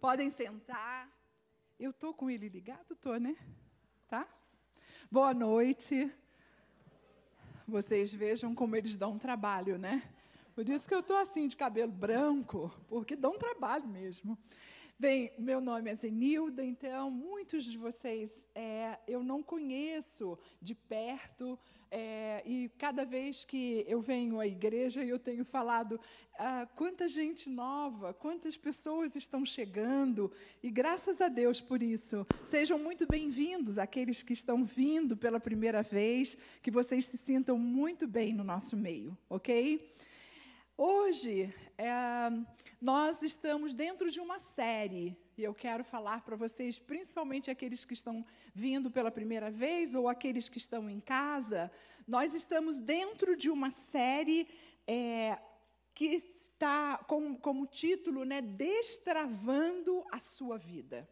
Podem sentar. Eu tô com ele ligado, tô, né? Tá? Boa noite. Vocês vejam como eles dão trabalho, né? Por isso que eu estou assim de cabelo branco, porque dão trabalho mesmo. Bem, meu nome é Zenilda, então muitos de vocês é, eu não conheço de perto, é, e cada vez que eu venho à igreja, eu tenho falado ah, quanta gente nova, quantas pessoas estão chegando, e graças a Deus por isso. Sejam muito bem-vindos aqueles que estão vindo pela primeira vez, que vocês se sintam muito bem no nosso meio, ok? Hoje, é, nós estamos dentro de uma série, e eu quero falar para vocês, principalmente aqueles que estão vindo pela primeira vez ou aqueles que estão em casa, nós estamos dentro de uma série é, que está com, como título, né, Destravando a Sua Vida.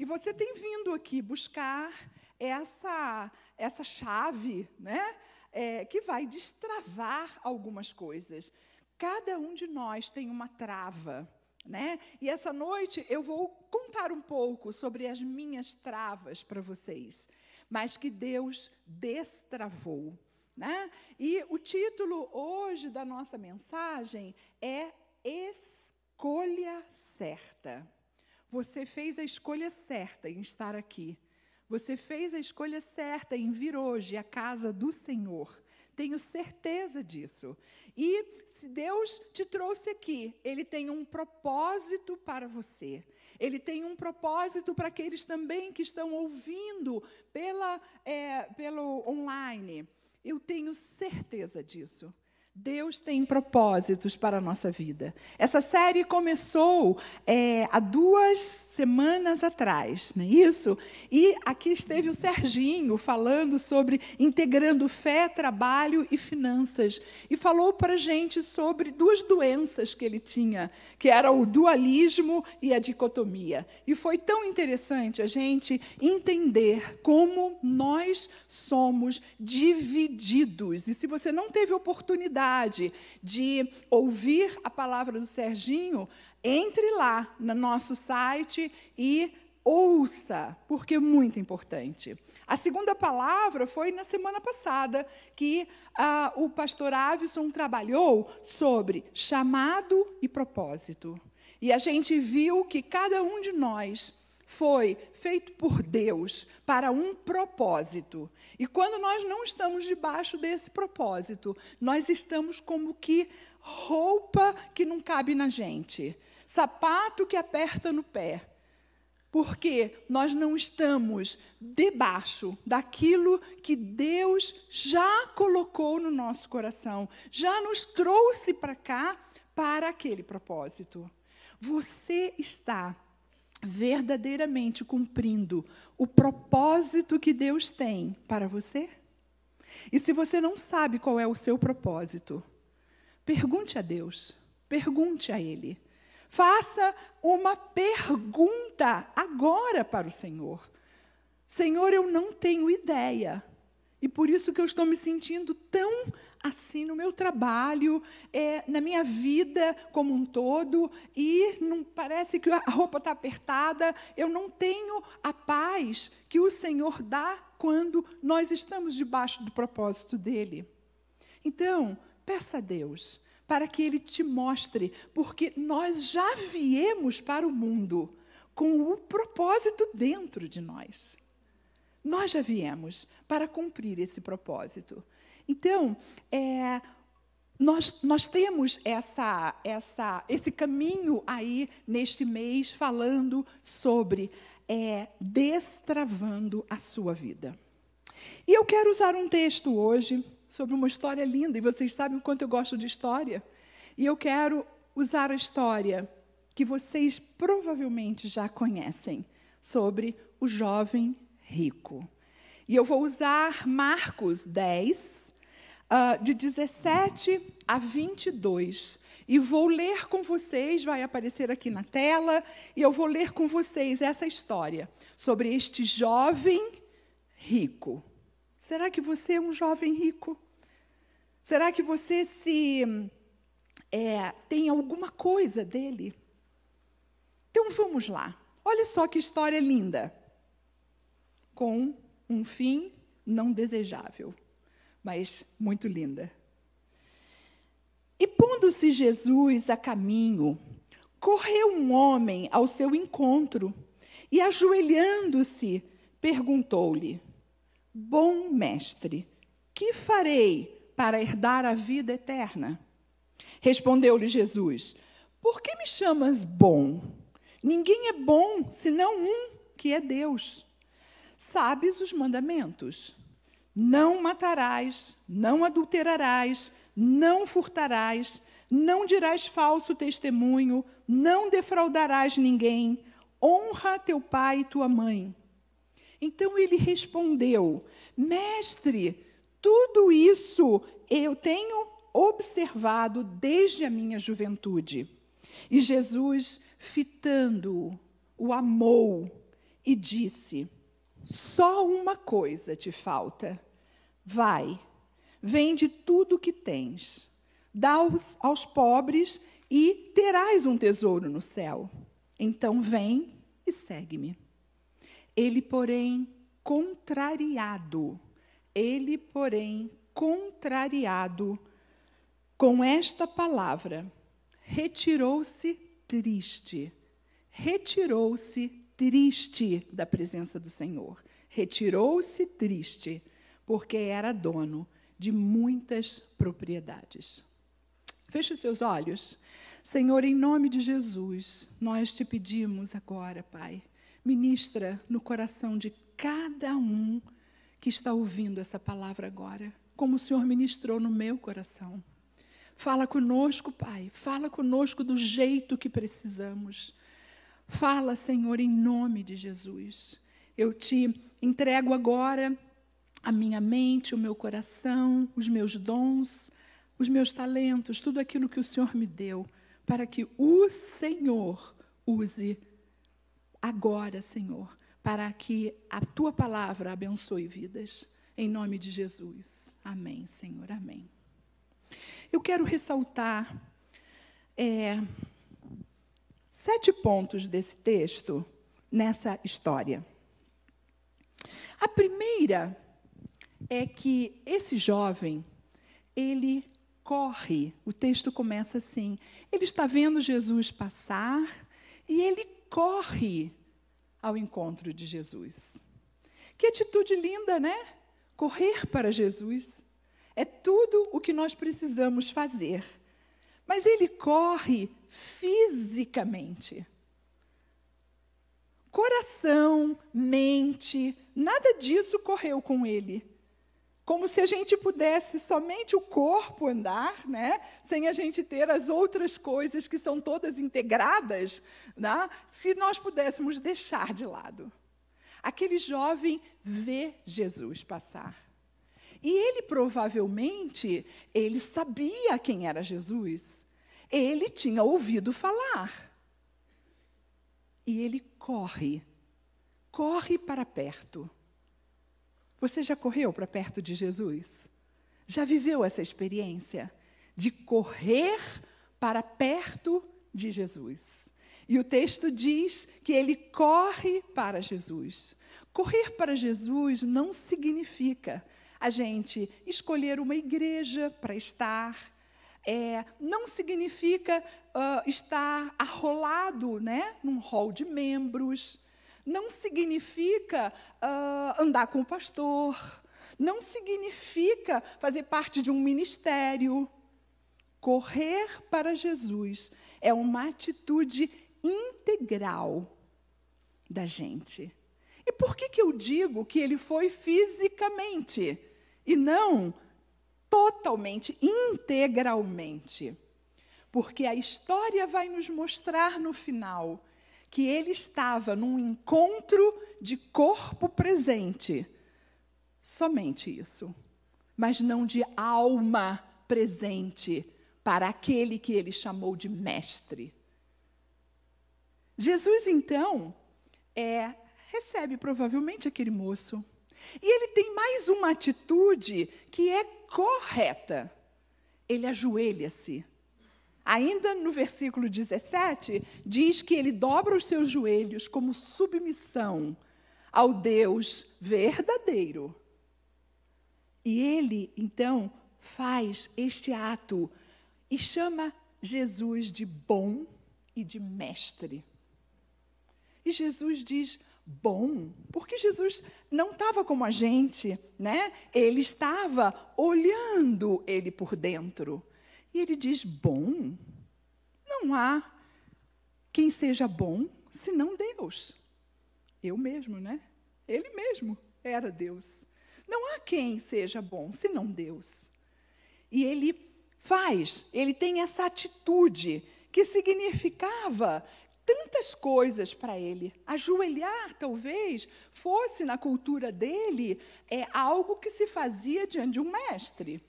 E você tem vindo aqui buscar essa, essa chave, né, é, que vai destravar algumas coisas. Cada um de nós tem uma trava. Né? E essa noite eu vou contar um pouco sobre as minhas travas para vocês, mas que Deus destravou. Né? E o título hoje da nossa mensagem é Escolha Certa. Você fez a escolha certa em estar aqui. Você fez a escolha certa em vir hoje à casa do Senhor. Tenho certeza disso. E se Deus te trouxe aqui, Ele tem um propósito para você. Ele tem um propósito para aqueles também que estão ouvindo pela, é, pelo online. Eu tenho certeza disso. Deus tem propósitos para a nossa vida. Essa série começou é, há duas semanas atrás, não é isso? E aqui esteve o Serginho falando sobre integrando fé, trabalho e finanças. E falou para a gente sobre duas doenças que ele tinha, que era o dualismo e a dicotomia. E foi tão interessante a gente entender como nós somos divididos. E se você não teve oportunidade, oportunidade de ouvir a palavra do Serginho, entre lá no nosso site e ouça, porque é muito importante. A segunda palavra foi na semana passada, que ah, o pastor Avison trabalhou sobre chamado e propósito. E a gente viu que cada um de nós foi feito por Deus para um propósito. E quando nós não estamos debaixo desse propósito, nós estamos como que roupa que não cabe na gente, sapato que aperta no pé. Porque nós não estamos debaixo daquilo que Deus já colocou no nosso coração, já nos trouxe para cá para aquele propósito. Você está verdadeiramente cumprindo o propósito que Deus tem para você? E se você não sabe qual é o seu propósito, pergunte a Deus, pergunte a Ele. Faça uma pergunta agora para o Senhor. Senhor, eu não tenho ideia. E por isso que eu estou me sentindo tão assim no meu trabalho, é, na minha vida como um todo, e não parece que a roupa está apertada, eu não tenho a paz que o Senhor dá quando nós estamos debaixo do propósito dele. Então, peça a Deus para que Ele te mostre, porque nós já viemos para o mundo com o propósito dentro de nós. Nós já viemos para cumprir esse propósito. Então, é, nós, nós temos essa, essa, esse caminho aí neste mês falando sobre é, destravando a sua vida. E eu quero usar um texto hoje sobre uma história linda, e vocês sabem o quanto eu gosto de história. E eu quero usar a história que vocês provavelmente já conhecem sobre o jovem rico. E eu vou usar Marcos 10, uh, de 17 a 22. E vou ler com vocês, vai aparecer aqui na tela, e eu vou ler com vocês essa história sobre este jovem rico. Será que você é um jovem rico? Será que você se é, tem alguma coisa dele? Então Então vamos lá. Olha só que história linda. Com um fim não desejável, mas muito linda. E pondo-se Jesus a caminho, correu um homem ao seu encontro e, ajoelhando-se, perguntou-lhe: Bom mestre, que farei para herdar a vida eterna? Respondeu-lhe Jesus: Por que me chamas bom? Ninguém é bom senão um, que é Deus. Sabes os mandamentos: Não matarás, não adulterarás, não furtarás, não dirás falso testemunho, não defraudarás ninguém, honra teu pai e tua mãe. Então ele respondeu: Mestre, tudo isso eu tenho observado desde a minha juventude. E Jesus, fitando-o, o amou e disse: Só uma coisa te falta. Vai, vende tudo o que tens, dá aos, aos pobres e terás um tesouro no céu. Então vem e segue-me. Ele, porém, contrariado, ele, porém, contrariado com esta palavra, retirou-se triste. Retirou-se triste da presença do Senhor. Retirou-se triste, porque era dono de muitas propriedades. Feche seus olhos. Senhor, em nome de Jesus, nós te pedimos agora, Pai, ministra no coração de cada um que está ouvindo essa palavra agora, como o Senhor ministrou no meu coração. Fala conosco, Pai, fala conosco do jeito que precisamos. Fala, Senhor, em nome de Jesus. Eu te entrego agora a minha mente, o meu coração, os meus dons, os meus talentos, tudo aquilo que o Senhor me deu para que o Senhor use agora, Senhor, para que a tua palavra abençoe vidas. Em nome de Jesus. Amém, Senhor. Amém. Eu quero ressaltar é, sete pontos desse texto nessa história. A primeira é que esse jovem, ele corre. O texto começa assim: ele está vendo Jesus passar e ele corre ao encontro de Jesus. Que atitude linda, né? Correr para Jesus. É tudo o que nós precisamos fazer. Mas ele corre fisicamente. Coração, mente, nada disso correu com ele como se a gente pudesse somente o corpo andar, né? sem a gente ter as outras coisas que são todas integradas, né? se nós pudéssemos deixar de lado. Aquele jovem vê Jesus passar. E ele provavelmente, ele sabia quem era Jesus. Ele tinha ouvido falar. E ele corre, corre para perto você já correu para perto de Jesus? Já viveu essa experiência de correr para perto de Jesus? E o texto diz que ele corre para Jesus. Correr para Jesus não significa a gente escolher uma igreja para estar, é, não significa uh, estar arrolado né, num hall de membros, não significa uh, andar com o pastor, não significa fazer parte de um ministério. Correr para Jesus é uma atitude integral da gente. E por que, que eu digo que ele foi fisicamente e não totalmente, integralmente? Porque a história vai nos mostrar no final que ele estava num encontro de corpo presente. Somente isso. Mas não de alma presente para aquele que ele chamou de mestre. Jesus, então, é, recebe provavelmente aquele moço. E ele tem mais uma atitude que é correta. Ele ajoelha-se ainda no versículo 17, diz que ele dobra os seus joelhos como submissão ao Deus verdadeiro. E ele, então, faz este ato e chama Jesus de bom e de mestre. E Jesus diz bom, porque Jesus não estava como a gente, né? Ele estava olhando ele por dentro. E ele diz bom. Não há quem seja bom senão Deus. Eu mesmo, né? Ele mesmo era Deus. Não há quem seja bom senão Deus. E ele faz, ele tem essa atitude que significava tantas coisas para ele. Ajoelhar, talvez, fosse na cultura dele é algo que se fazia diante de um mestre.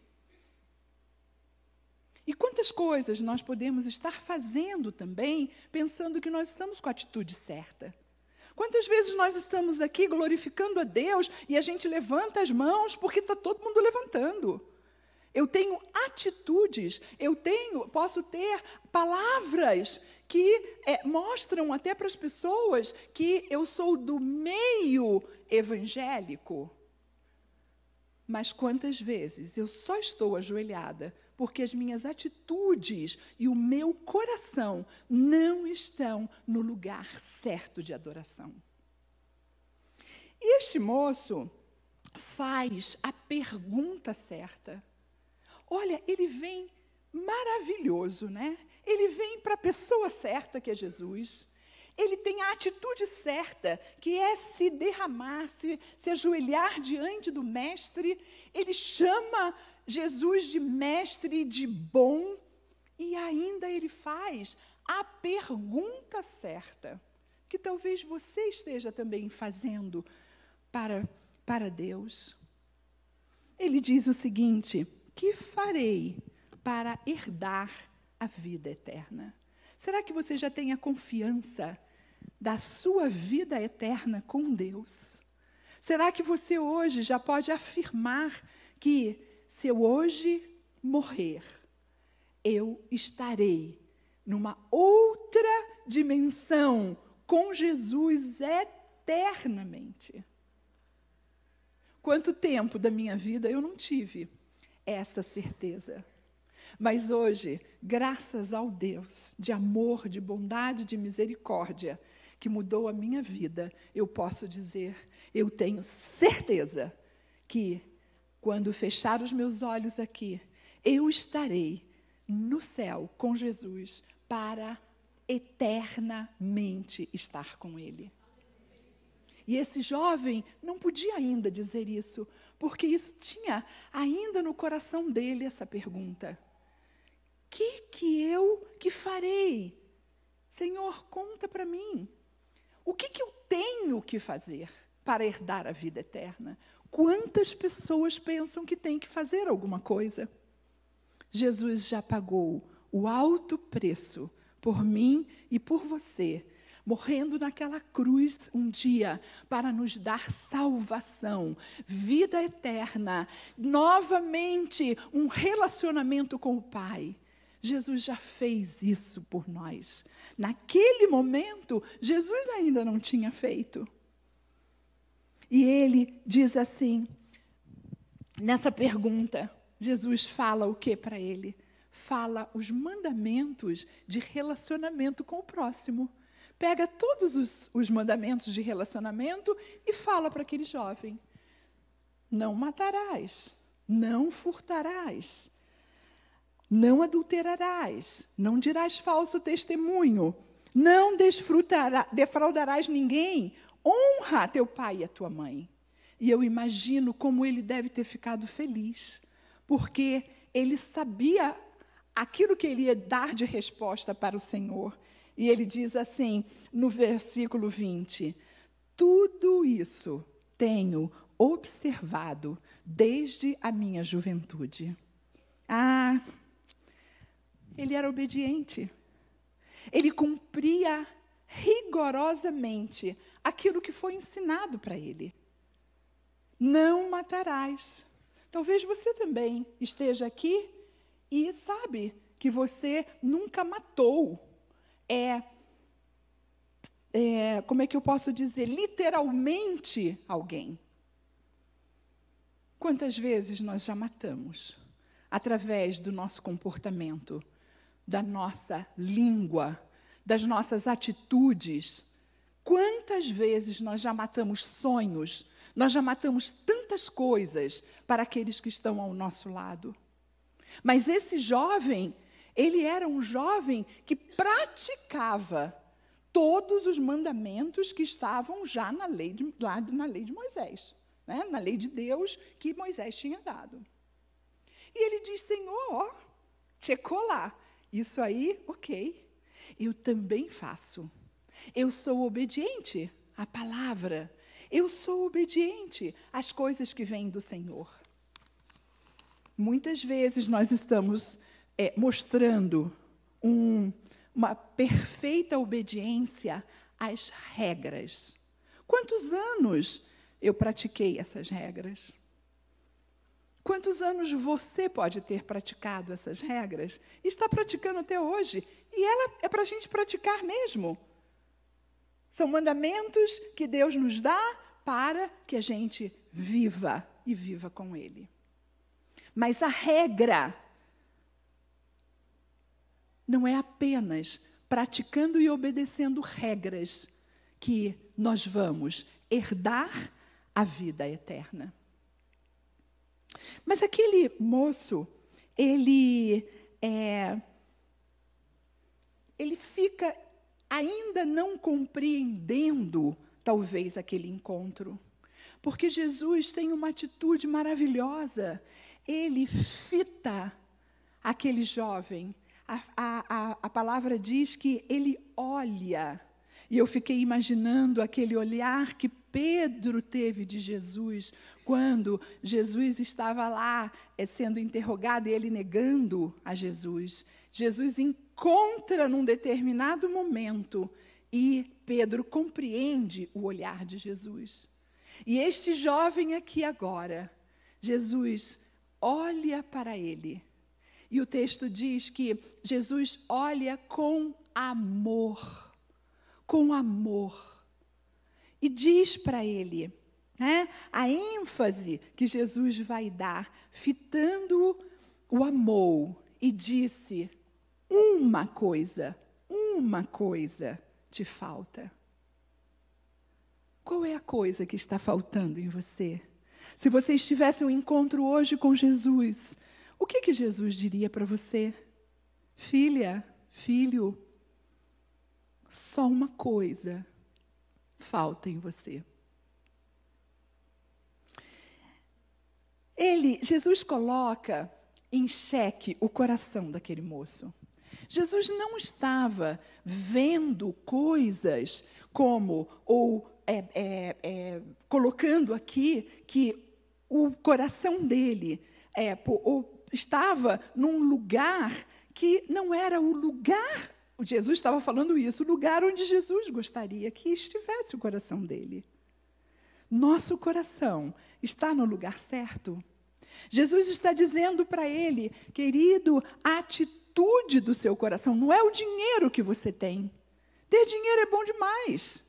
E quantas coisas nós podemos estar fazendo também, pensando que nós estamos com a atitude certa? Quantas vezes nós estamos aqui glorificando a Deus e a gente levanta as mãos porque está todo mundo levantando? Eu tenho atitudes, eu tenho, posso ter palavras que é, mostram até para as pessoas que eu sou do meio evangélico. Mas quantas vezes eu só estou ajoelhada porque as minhas atitudes e o meu coração não estão no lugar certo de adoração. E este moço faz a pergunta certa. Olha, ele vem maravilhoso, né? Ele vem para a pessoa certa, que é Jesus. Ele tem a atitude certa, que é se derramar, se, se ajoelhar diante do Mestre. Ele chama Jesus de mestre, de bom, e ainda ele faz a pergunta certa, que talvez você esteja também fazendo para, para Deus. Ele diz o seguinte: Que farei para herdar a vida eterna? Será que você já tem a confiança da sua vida eterna com Deus? Será que você hoje já pode afirmar que se eu hoje morrer, eu estarei numa outra dimensão com Jesus eternamente. Quanto tempo da minha vida eu não tive essa certeza. Mas hoje, graças ao Deus de amor, de bondade, de misericórdia, que mudou a minha vida, eu posso dizer, eu tenho certeza que quando fechar os meus olhos aqui, eu estarei no céu com Jesus para eternamente estar com Ele. E esse jovem não podia ainda dizer isso, porque isso tinha ainda no coração dele essa pergunta: que que eu que farei? Senhor, conta para mim. O que que eu tenho que fazer para herdar a vida eterna? Quantas pessoas pensam que tem que fazer alguma coisa? Jesus já pagou o alto preço por mim e por você, morrendo naquela cruz um dia para nos dar salvação, vida eterna, novamente um relacionamento com o Pai. Jesus já fez isso por nós. Naquele momento, Jesus ainda não tinha feito. E ele diz assim, nessa pergunta, Jesus fala o que para ele? Fala os mandamentos de relacionamento com o próximo. Pega todos os, os mandamentos de relacionamento e fala para aquele jovem: Não matarás, não furtarás, não adulterarás, não dirás falso testemunho, não defraudarás ninguém, honra teu pai e a tua mãe. E eu imagino como ele deve ter ficado feliz, porque ele sabia aquilo que ele ia dar de resposta para o Senhor. E ele diz assim, no versículo 20: Tudo isso tenho observado desde a minha juventude. Ah, ele era obediente. Ele cumpria rigorosamente aquilo que foi ensinado para ele. Não matarás. Talvez você também esteja aqui e sabe que você nunca matou. É, é, como é que eu posso dizer, literalmente alguém. Quantas vezes nós já matamos através do nosso comportamento, da nossa língua, das nossas atitudes? Quantas vezes nós já matamos sonhos, nós já matamos tantas coisas para aqueles que estão ao nosso lado? Mas esse jovem, ele era um jovem que praticava todos os mandamentos que estavam já na lei de, lá na lei de Moisés, né? na lei de Deus que Moisés tinha dado. E ele diz: Senhor, ó, checou lá. Isso aí, ok. Eu também faço. Eu sou obediente à palavra. Eu sou obediente às coisas que vêm do Senhor. Muitas vezes nós estamos é, mostrando um, uma perfeita obediência às regras. Quantos anos eu pratiquei essas regras? Quantos anos você pode ter praticado essas regras? E está praticando até hoje. E ela é para a gente praticar mesmo. São mandamentos que Deus nos dá para que a gente viva e viva com Ele. Mas a regra não é apenas praticando e obedecendo regras que nós vamos herdar a vida eterna. Mas aquele moço, ele é, ele fica ainda não compreendendo, talvez, aquele encontro. Porque Jesus tem uma atitude maravilhosa. Ele fita aquele jovem a, a, a palavra diz que ele olha. E eu fiquei imaginando aquele olhar que Pedro teve de Jesus quando Jesus estava lá é, sendo interrogado e ele negando a Jesus. Jesus encontra num determinado momento e Pedro compreende o olhar de Jesus. E este jovem aqui agora, Jesus olha para ele e o texto diz que Jesus olha com amor, com amor. E diz para ele, né, a ênfase que Jesus vai dar, fitando o amor, e disse: Uma coisa, uma coisa te falta. Qual é a coisa que está faltando em você? Se você estivesse um encontro hoje com Jesus, o que, que Jesus diria para você? Filha, filho, só uma coisa falta em você. Ele, Jesus coloca em xeque o coração daquele moço. Jesus não estava vendo coisas como, ou é, é, é, colocando aqui que o coração dele, é, ou estava num lugar que não era o lugar, Jesus estava falando isso, o lugar onde Jesus gostaria que estivesse o coração dele. Nosso coração está no lugar certo. Jesus está dizendo para ele, querido, a atitude do seu coração não é o dinheiro que você tem. Ter dinheiro é bom demais.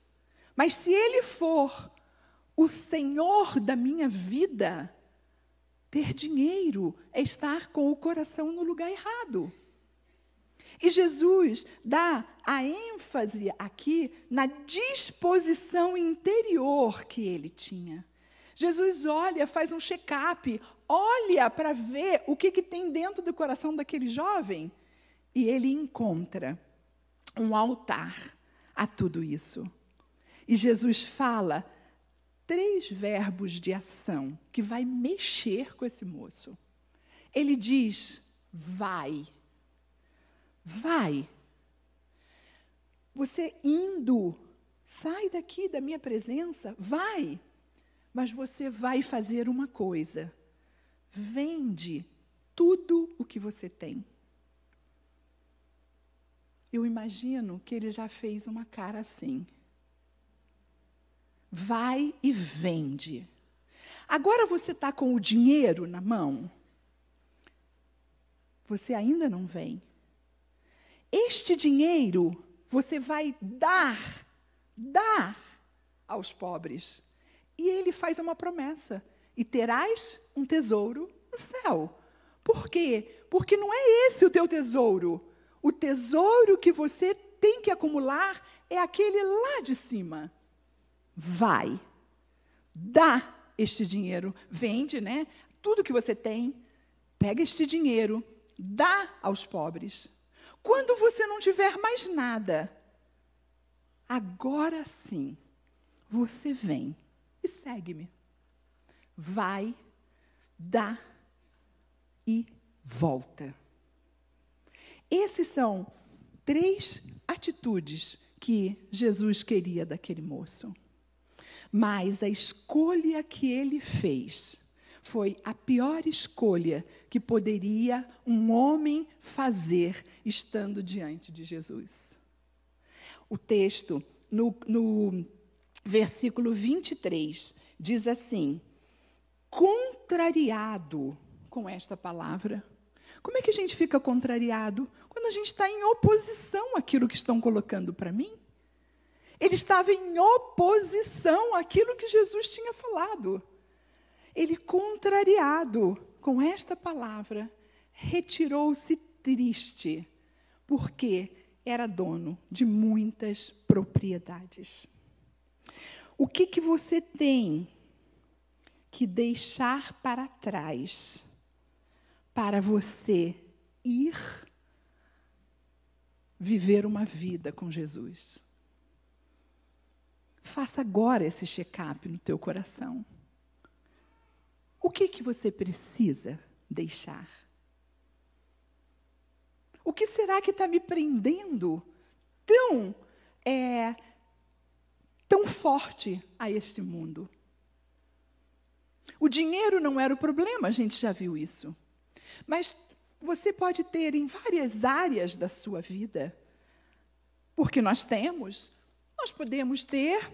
Mas se ele for o Senhor da minha vida, ter dinheiro é estar com o coração no lugar errado. E Jesus dá a ênfase aqui na disposição interior que ele tinha. Jesus olha, faz um check-up, olha para ver o que, que tem dentro do coração daquele jovem e ele encontra um altar a tudo isso. E Jesus fala três verbos de ação que vai mexer com esse moço. Ele diz: vai. Vai. Você indo, sai daqui da minha presença, vai. Mas você vai fazer uma coisa: vende tudo o que você tem. Eu imagino que ele já fez uma cara assim vai e vende. Agora você está com o dinheiro na mão. Você ainda não vem. Este dinheiro você vai dar, dar aos pobres. E ele faz uma promessa: e terás um tesouro no céu. Por quê? Porque não é esse o teu tesouro. O tesouro que você tem que acumular é aquele lá de cima. Vai, dá este dinheiro, vende, né? Tudo que você tem, pega este dinheiro, dá aos pobres. Quando você não tiver mais nada, agora sim, você vem e segue-me. Vai, dá e volta. Esses são três atitudes que Jesus queria daquele moço. Mas a escolha que ele fez foi a pior escolha que poderia um homem fazer estando diante de Jesus. O texto, no, no versículo 23, diz assim: contrariado com esta palavra. Como é que a gente fica contrariado? Quando a gente está em oposição àquilo que estão colocando para mim. Ele estava em oposição àquilo que Jesus tinha falado. Ele, contrariado com esta palavra, retirou-se triste, porque era dono de muitas propriedades. O que, que você tem que deixar para trás para você ir viver uma vida com Jesus? Faça agora esse check-up no teu coração. O que, que você precisa deixar? O que será que está me prendendo tão, é, tão forte a este mundo? O dinheiro não era o problema, a gente já viu isso. Mas você pode ter em várias áreas da sua vida, porque nós temos, nós podemos ter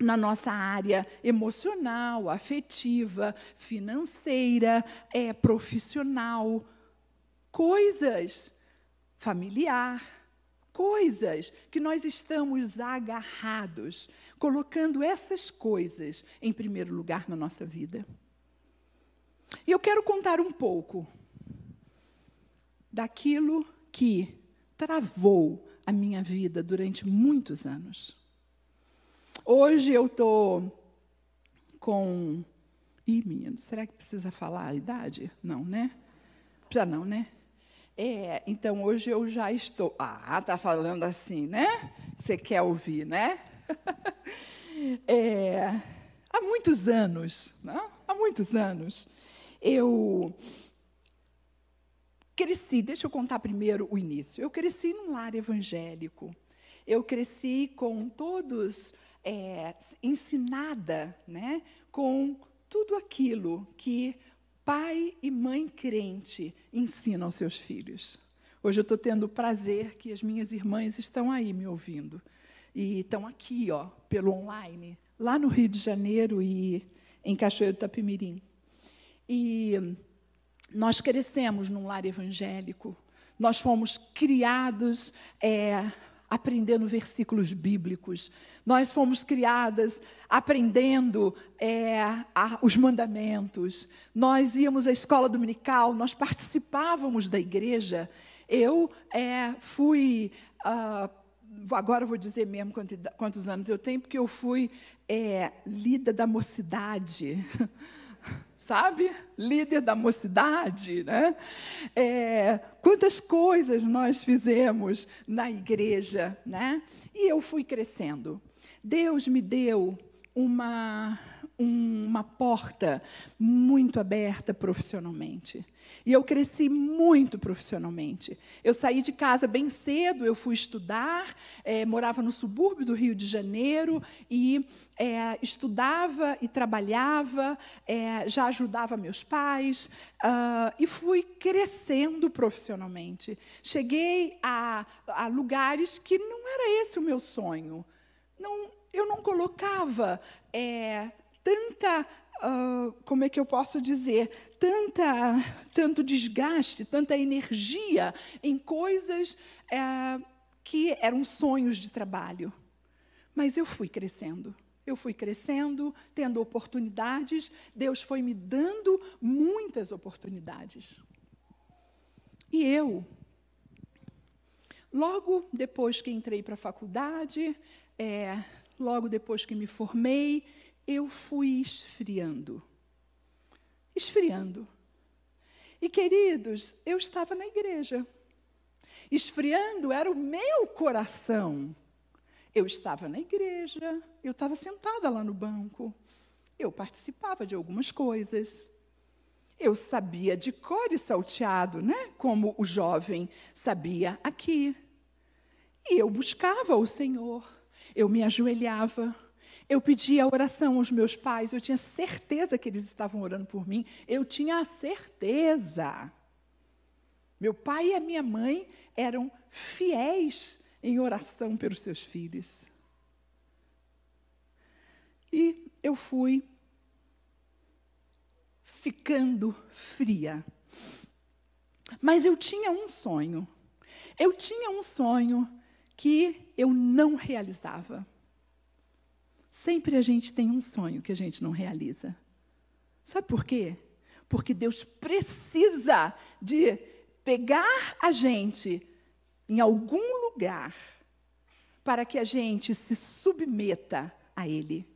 na nossa área emocional, afetiva, financeira, é, profissional, coisas familiar, coisas que nós estamos agarrados, colocando essas coisas em primeiro lugar na nossa vida. E eu quero contar um pouco daquilo que travou a minha vida durante muitos anos. Hoje eu estou com. Ih, menino, será que precisa falar a idade? Não, né? Precisa não, né? É, então hoje eu já estou. Ah, tá falando assim, né? Você quer ouvir, né? é, há muitos anos, não? Né? há muitos anos, eu cresci. Deixa eu contar primeiro o início. Eu cresci num lar evangélico. Eu cresci com todos é, ensinada né, com tudo aquilo que pai e mãe crente ensinam aos seus filhos. Hoje eu estou tendo o prazer que as minhas irmãs estão aí me ouvindo. E estão aqui, ó, pelo online, lá no Rio de Janeiro e em Cachoeiro do Tapimirim. E nós crescemos num lar evangélico. Nós fomos criados é, aprendendo versículos bíblicos. Nós fomos criadas aprendendo é, a, os mandamentos. Nós íamos à escola dominical, nós participávamos da igreja. Eu é, fui. Uh, agora vou dizer mesmo quantos, anos eu tenho, porque eu fui é, líder da mocidade. sabe? Líder da mocidade, né? É, quantas coisas nós fizemos na igreja, né? E eu fui crescendo. Deus me deu uma uma porta muito aberta profissionalmente. E eu cresci muito profissionalmente. Eu saí de casa bem cedo, eu fui estudar, é, morava no subúrbio do Rio de Janeiro e é, estudava e trabalhava, é, já ajudava meus pais uh, e fui crescendo profissionalmente. Cheguei a, a lugares que não era esse o meu sonho. Não, eu não colocava é, tanta, uh, como é que eu posso dizer, tanta, tanto desgaste, tanta energia em coisas uh, que eram sonhos de trabalho. Mas eu fui crescendo. Eu fui crescendo, tendo oportunidades, Deus foi me dando muitas oportunidades. E eu, logo depois que entrei para a faculdade, é, logo depois que me formei, eu fui esfriando. Esfriando. E, queridos, eu estava na igreja. Esfriando era o meu coração. Eu estava na igreja, eu estava sentada lá no banco, eu participava de algumas coisas. Eu sabia de cor e salteado, né? como o jovem sabia aqui. E eu buscava o Senhor, eu me ajoelhava, eu pedia oração aos meus pais, eu tinha certeza que eles estavam orando por mim, eu tinha a certeza. Meu pai e a minha mãe eram fiéis em oração pelos seus filhos. E eu fui ficando fria. Mas eu tinha um sonho. Eu tinha um sonho que eu não realizava. Sempre a gente tem um sonho que a gente não realiza. Sabe por quê? Porque Deus precisa de pegar a gente em algum lugar para que a gente se submeta a Ele.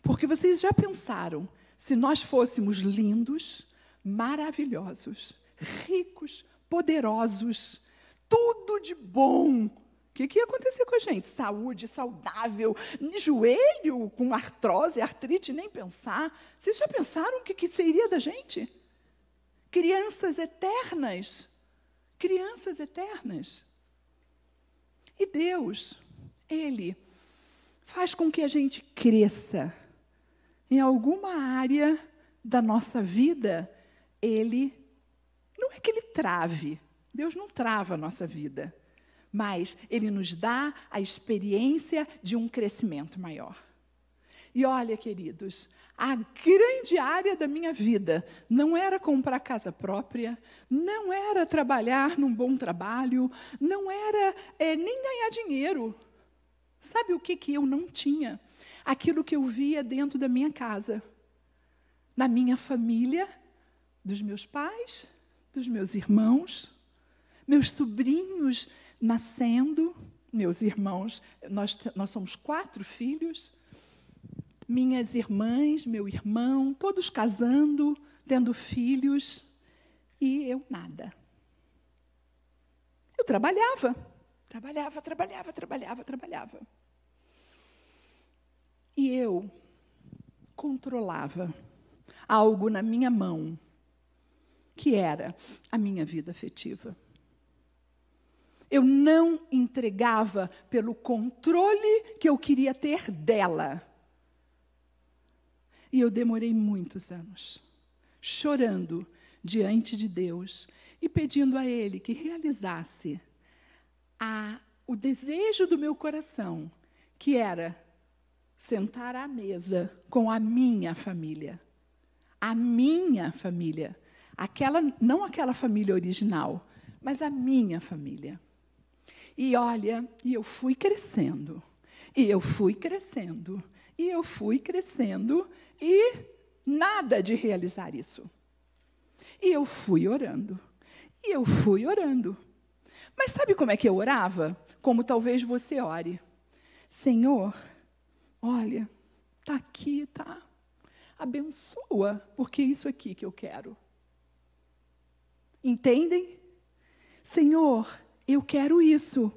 Porque vocês já pensaram, se nós fôssemos lindos, maravilhosos, ricos, poderosos, tudo de bom, o que, que ia acontecer com a gente? Saúde, saudável, joelho com artrose, artrite, nem pensar. Vocês já pensaram o que, que seria da gente? Crianças eternas. Crianças eternas. E Deus, Ele faz com que a gente cresça em alguma área da nossa vida. Ele, não é que Ele trave, Deus não trava a nossa vida, mas Ele nos dá a experiência de um crescimento maior. E olha, queridos, a grande área da minha vida não era comprar casa própria, não era trabalhar num bom trabalho, não era é, nem ganhar dinheiro. Sabe o que, que eu não tinha? Aquilo que eu via dentro da minha casa, da minha família, dos meus pais, dos meus irmãos, meus sobrinhos nascendo, meus irmãos, nós, nós somos quatro filhos minhas irmãs, meu irmão, todos casando, tendo filhos, e eu nada. Eu trabalhava, trabalhava, trabalhava, trabalhava, trabalhava. E eu controlava algo na minha mão, que era a minha vida afetiva. Eu não entregava pelo controle que eu queria ter dela e eu demorei muitos anos, chorando diante de Deus e pedindo a Ele que realizasse a, o desejo do meu coração, que era sentar à mesa com a minha família. A minha família. Aquela, não aquela família original, mas a minha família. E olha, e eu fui crescendo, e eu fui crescendo, e eu fui crescendo, e nada de realizar isso. E eu fui orando. E eu fui orando. Mas sabe como é que eu orava? Como talvez você ore. Senhor, olha, está aqui, tá? Abençoa, porque é isso aqui que eu quero. Entendem? Senhor, eu quero isso.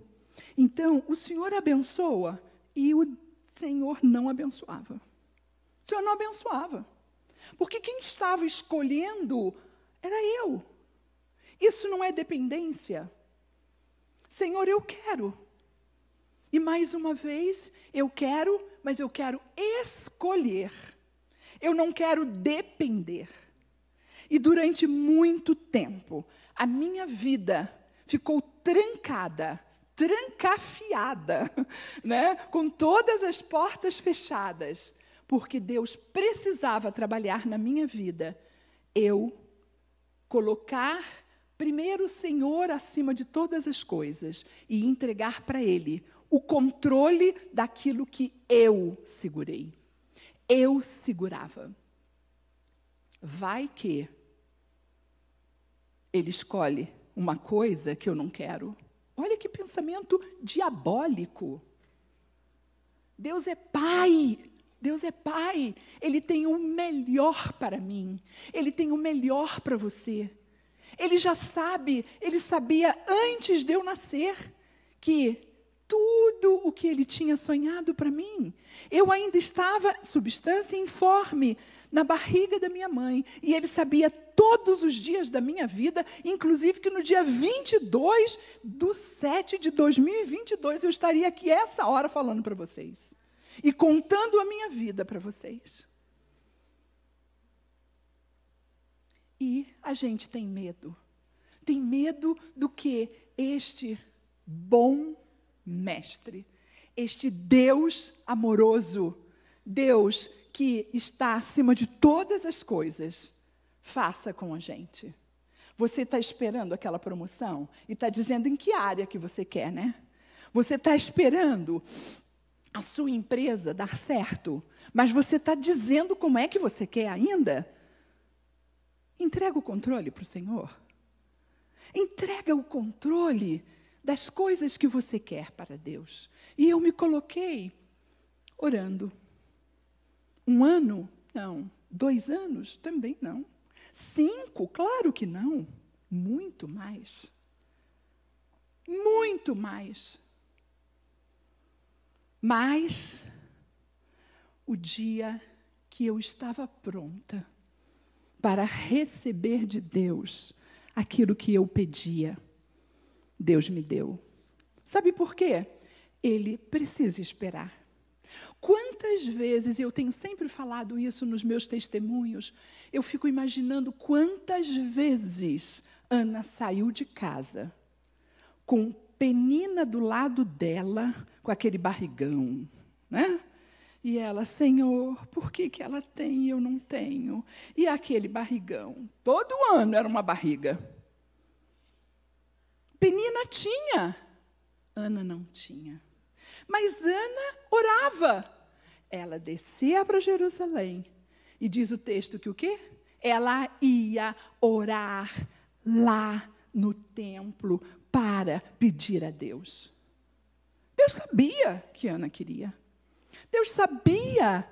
Então, o Senhor abençoa e o Senhor não abençoava. O Senhor não abençoava. Porque quem estava escolhendo era eu. Isso não é dependência. Senhor, eu quero. E mais uma vez, eu quero, mas eu quero escolher. Eu não quero depender. E durante muito tempo, a minha vida ficou trancada, trancafiada, né? com todas as portas fechadas, porque Deus precisava trabalhar na minha vida, eu colocar primeiro o Senhor acima de todas as coisas e entregar para Ele o controle daquilo que eu segurei. Eu segurava. Vai que ele escolhe uma coisa que eu não quero. Olha que pensamento diabólico. Deus é Pai. Deus é Pai. Ele tem o melhor para mim. Ele tem o melhor para você. Ele já sabe, ele sabia antes de eu nascer que tudo o que ele tinha sonhado para mim. Eu ainda estava substância informe na barriga da minha mãe, e ele sabia todos os dias da minha vida, inclusive que no dia 22 do 7 de 2022 eu estaria aqui essa hora falando para vocês e contando a minha vida para vocês. E a gente tem medo. Tem medo do que este bom mestre, este Deus amoroso, Deus que está acima de todas as coisas, faça com a gente. Você está esperando aquela promoção e está dizendo em que área que você quer, né? Você está esperando a sua empresa dar certo, mas você está dizendo como é que você quer ainda? Entrega o controle para o Senhor. Entrega o controle das coisas que você quer para Deus. E eu me coloquei orando. Um ano? Não. Dois anos? Também não. Cinco? Claro que não. Muito mais. Muito mais. Mas o dia que eu estava pronta para receber de Deus aquilo que eu pedia, Deus me deu. Sabe por quê? Ele precisa esperar. Quantas vezes, eu tenho sempre falado isso nos meus testemunhos, eu fico imaginando quantas vezes Ana saiu de casa com Penina do lado dela, com aquele barrigão, né? E ela, Senhor, por que, que ela tem e eu não tenho? E aquele barrigão, todo ano era uma barriga. Penina tinha, Ana não tinha. Mas Ana orava. Ela descia para Jerusalém. E diz o texto que o quê? Ela ia orar lá no templo para pedir a Deus. Deus sabia que Ana queria. Deus sabia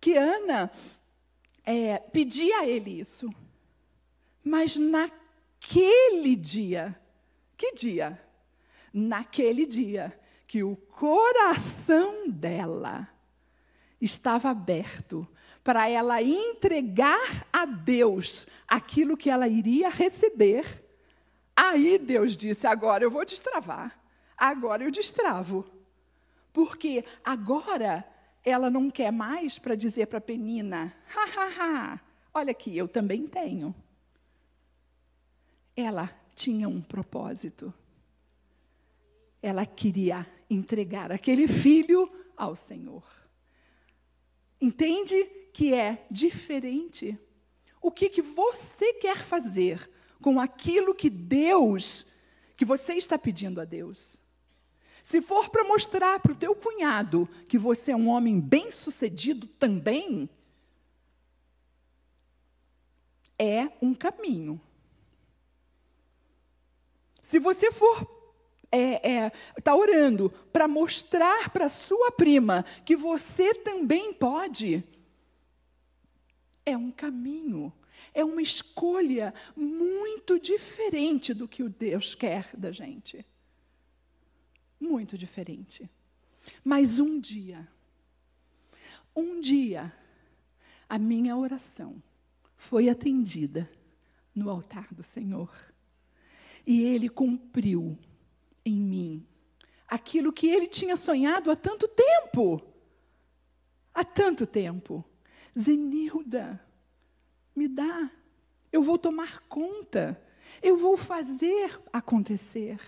que Ana é, pedia a ele isso. Mas naquele dia, que dia? Naquele dia que o coração dela estava aberto para ela entregar a Deus aquilo que ela iria receber. Aí Deus disse: agora eu vou destravar, agora eu destravo. Porque agora ela não quer mais para dizer para Penina: ha, ha, ha, olha aqui, eu também tenho. Ela tinha um propósito. Ela queria entregar aquele filho ao Senhor. Entende que é diferente? O que, que você quer fazer com aquilo que Deus, que você está pedindo a Deus? Se for para mostrar para o teu cunhado que você é um homem bem-sucedido também, é um caminho. Se você for é, é, tá orando para mostrar para sua prima que você também pode, é um caminho, é uma escolha muito diferente do que o Deus quer da gente. Muito diferente. Mas um dia, um dia, a minha oração foi atendida no altar do Senhor. E Ele cumpriu em mim aquilo que ele tinha sonhado há tanto tempo. Há tanto tempo. Zenilda, me dá. Eu vou tomar conta. Eu vou fazer acontecer.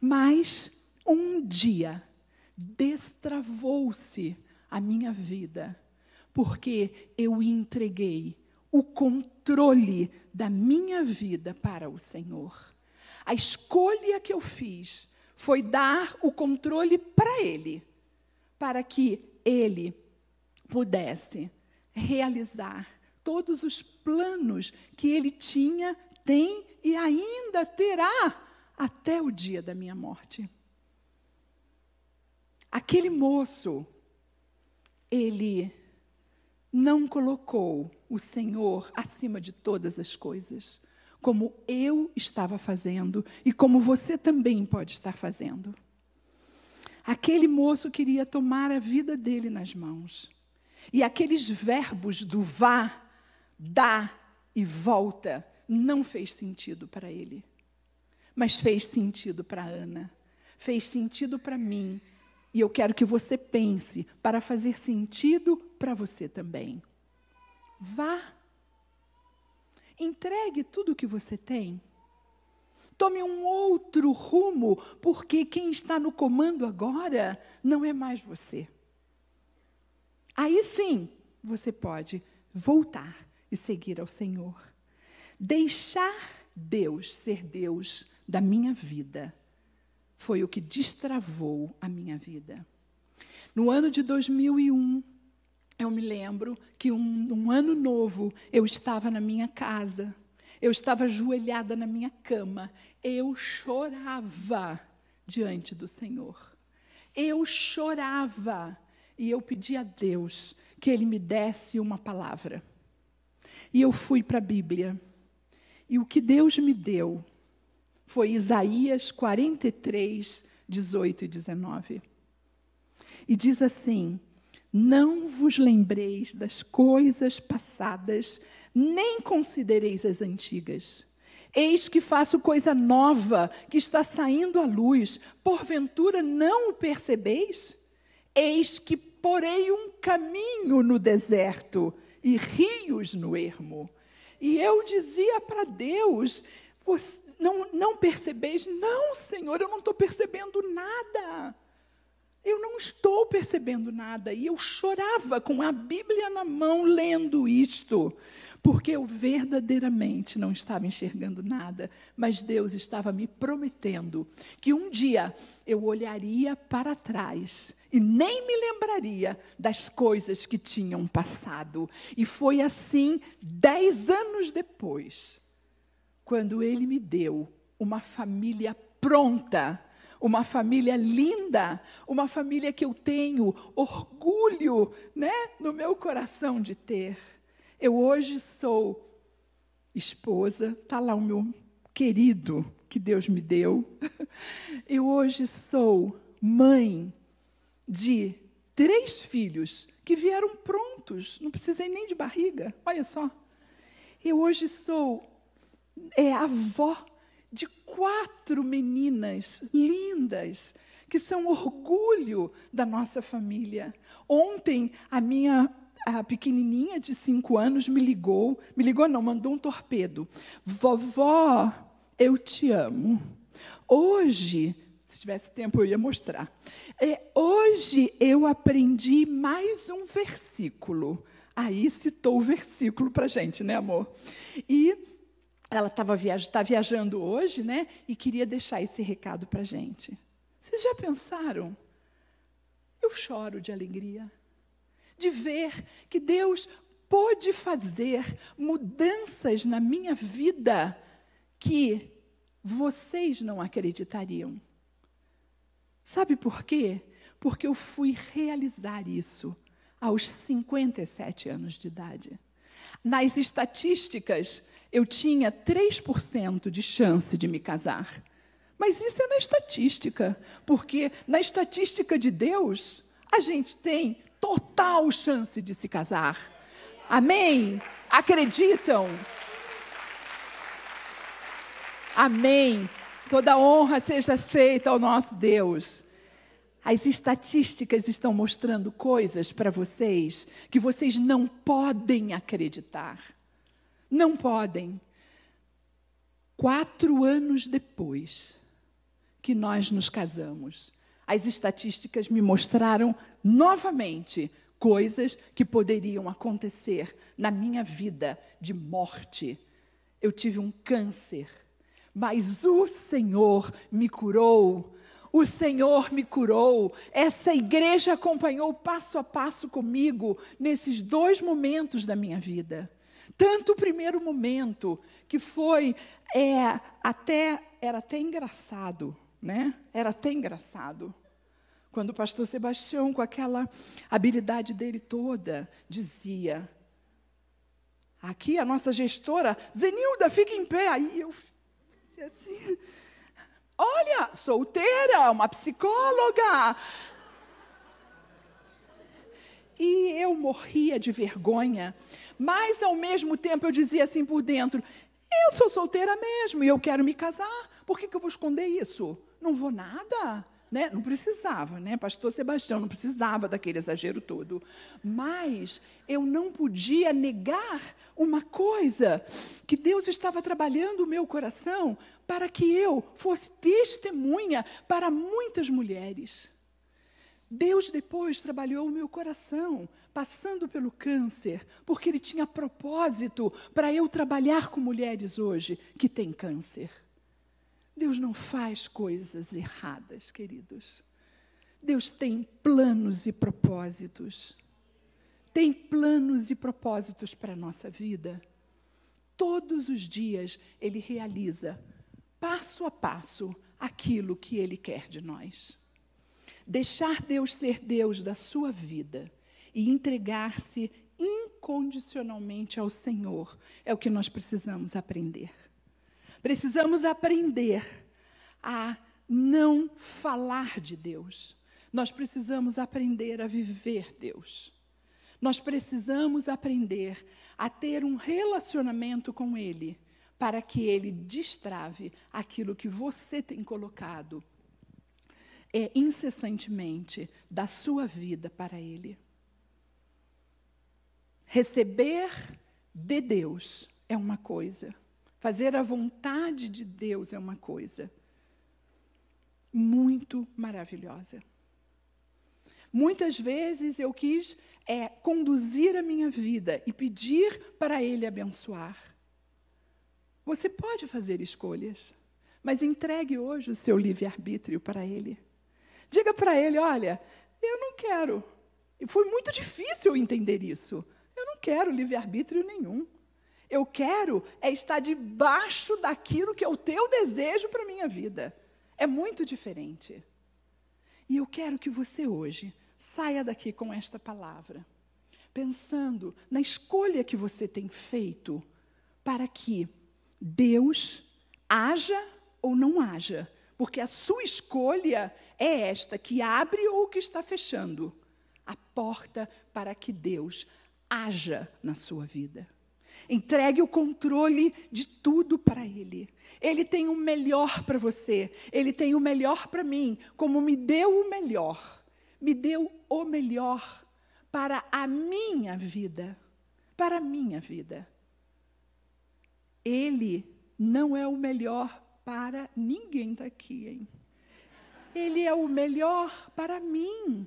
Mas um dia destravou-se a minha vida porque eu entreguei o controle da minha vida para o Senhor. A escolha que eu fiz foi dar o controle para Ele, para que Ele pudesse realizar todos os planos que Ele tinha, tem e ainda terá até o dia da minha morte. Aquele moço, ele não colocou o Senhor acima de todas as coisas, como eu estava fazendo e como você também pode estar fazendo. Aquele moço queria tomar a vida dele nas mãos. E aqueles verbos do vá, dá e volta não fez sentido para ele. Mas fez sentido para Ana. Fez sentido para mim e eu quero que você pense para fazer sentido para você também. Vá. Entregue tudo o que você tem. Tome um outro rumo, porque quem está no comando agora não é mais você. Aí sim, você pode voltar e seguir ao Senhor. Deixar Deus ser Deus da minha vida foi o que destravou a minha vida. No ano de 2001, eu me lembro que um, um ano novo eu estava na minha casa, eu estava ajoelhada na minha cama, eu chorava diante do Senhor. Eu chorava e eu pedi a Deus que Ele me desse uma palavra. E eu fui para a Bíblia. E o que Deus me deu foi Isaías 43, 18 e 19. E diz assim: Não vos lembreis das coisas passadas, nem considereis as antigas. Eis que faço coisa nova, que está saindo à luz, porventura não o percebeis? Eis que porei um caminho no deserto e rios no ermo. E eu dizia para Deus: não, não percebeis? Não, Senhor, eu não estou percebendo nada. Eu não estou percebendo nada. E eu chorava com a Bíblia na mão, lendo isto, porque eu verdadeiramente não estava enxergando nada, mas Deus estava me prometendo que um dia eu olharia para trás e nem me lembraria das coisas que tinham passado. E foi assim, dez anos depois, quando Ele me deu uma família pronta, uma família linda, uma família que eu tenho orgulho, né, no meu coração de ter. Eu hoje sou esposa, tá lá o meu querido que Deus me deu. Eu hoje sou mãe de três filhos que vieram prontos, não precisei nem de barriga, olha só. Eu hoje sou é avó de quatro meninas lindas, que são orgulho da nossa família. Ontem, a minha a pequenininha de cinco anos me ligou, me ligou não, mandou um torpedo. Vovó, eu te amo. Hoje, se tivesse tempo eu ia mostrar. É, hoje eu aprendi mais um versículo. Aí citou o versículo para gente, né, amor? E ela estava viaj tá viajando hoje, né? E queria deixar esse recado para a gente. Vocês já pensaram? Eu choro de alegria de ver que Deus pôde fazer mudanças na minha vida que vocês não acreditariam. Sabe por quê? Porque eu fui realizar isso aos 57 anos de idade. Nas estatísticas, eu tinha 3% de chance de me casar. Mas isso é na estatística, porque na estatística de Deus, a gente tem total chance de se casar. Amém? Acreditam? Amém. Toda honra seja feita ao nosso Deus. As estatísticas estão mostrando coisas para vocês que vocês não podem acreditar. Não podem. Quatro anos depois que nós nos casamos, as estatísticas me mostraram novamente coisas que poderiam acontecer na minha vida de morte. Eu tive um câncer, mas o Senhor me curou. O Senhor me curou. Essa igreja acompanhou passo a passo comigo nesses dois momentos da minha vida. Tanto o primeiro momento, que foi é, até era até engraçado, né? Era até engraçado. Quando o pastor Sebastião, com aquela habilidade dele toda, dizia: Aqui a nossa gestora, Zenilda, fica em pé. Aí eu disse assim: Olha, solteira, uma psicóloga. E eu morria de vergonha, mas ao mesmo tempo eu dizia assim por dentro: eu sou solteira mesmo e eu quero me casar. Por que, que eu vou esconder isso? Não vou nada. Né? Não precisava, né? Pastor Sebastião não precisava daquele exagero todo. Mas eu não podia negar uma coisa que Deus estava trabalhando o meu coração para que eu fosse testemunha para muitas mulheres. Deus depois trabalhou o meu coração, passando pelo câncer, porque Ele tinha propósito para eu trabalhar com mulheres hoje que têm câncer. Deus não faz coisas erradas, queridos. Deus tem planos e propósitos. Tem planos e propósitos para a nossa vida. Todos os dias Ele realiza, passo a passo, aquilo que Ele quer de nós. Deixar Deus ser Deus da sua vida e entregar-se incondicionalmente ao Senhor é o que nós precisamos aprender. Precisamos aprender a não falar de Deus. Nós precisamos aprender a viver Deus. Nós precisamos aprender a ter um relacionamento com Ele, para que Ele destrave aquilo que você tem colocado é, incessantemente da sua vida para Ele. Receber de Deus é uma coisa, fazer a vontade de Deus é uma coisa muito maravilhosa. Muitas vezes eu quis é, conduzir a minha vida e pedir para Ele abençoar. Você pode fazer escolhas, mas entregue hoje o seu livre-arbítrio para Ele. Diga para ele: olha, eu não quero. Foi muito difícil entender isso. Eu não quero livre-arbítrio nenhum. Eu quero é estar debaixo daquilo que é o teu desejo para a minha vida. É muito diferente. E eu quero que você hoje saia daqui com esta palavra, pensando na escolha que você tem feito para que Deus haja ou não haja, porque a sua escolha é esta que abre ou que está fechando a porta para que Deus haja na sua vida. Entregue o controle de tudo para Ele. Ele tem o melhor para você, Ele tem o melhor para mim, como me deu o melhor. Me deu o melhor para a minha vida. Para a minha vida. Ele não é o melhor para ninguém daqui, hein? Ele é o melhor para mim.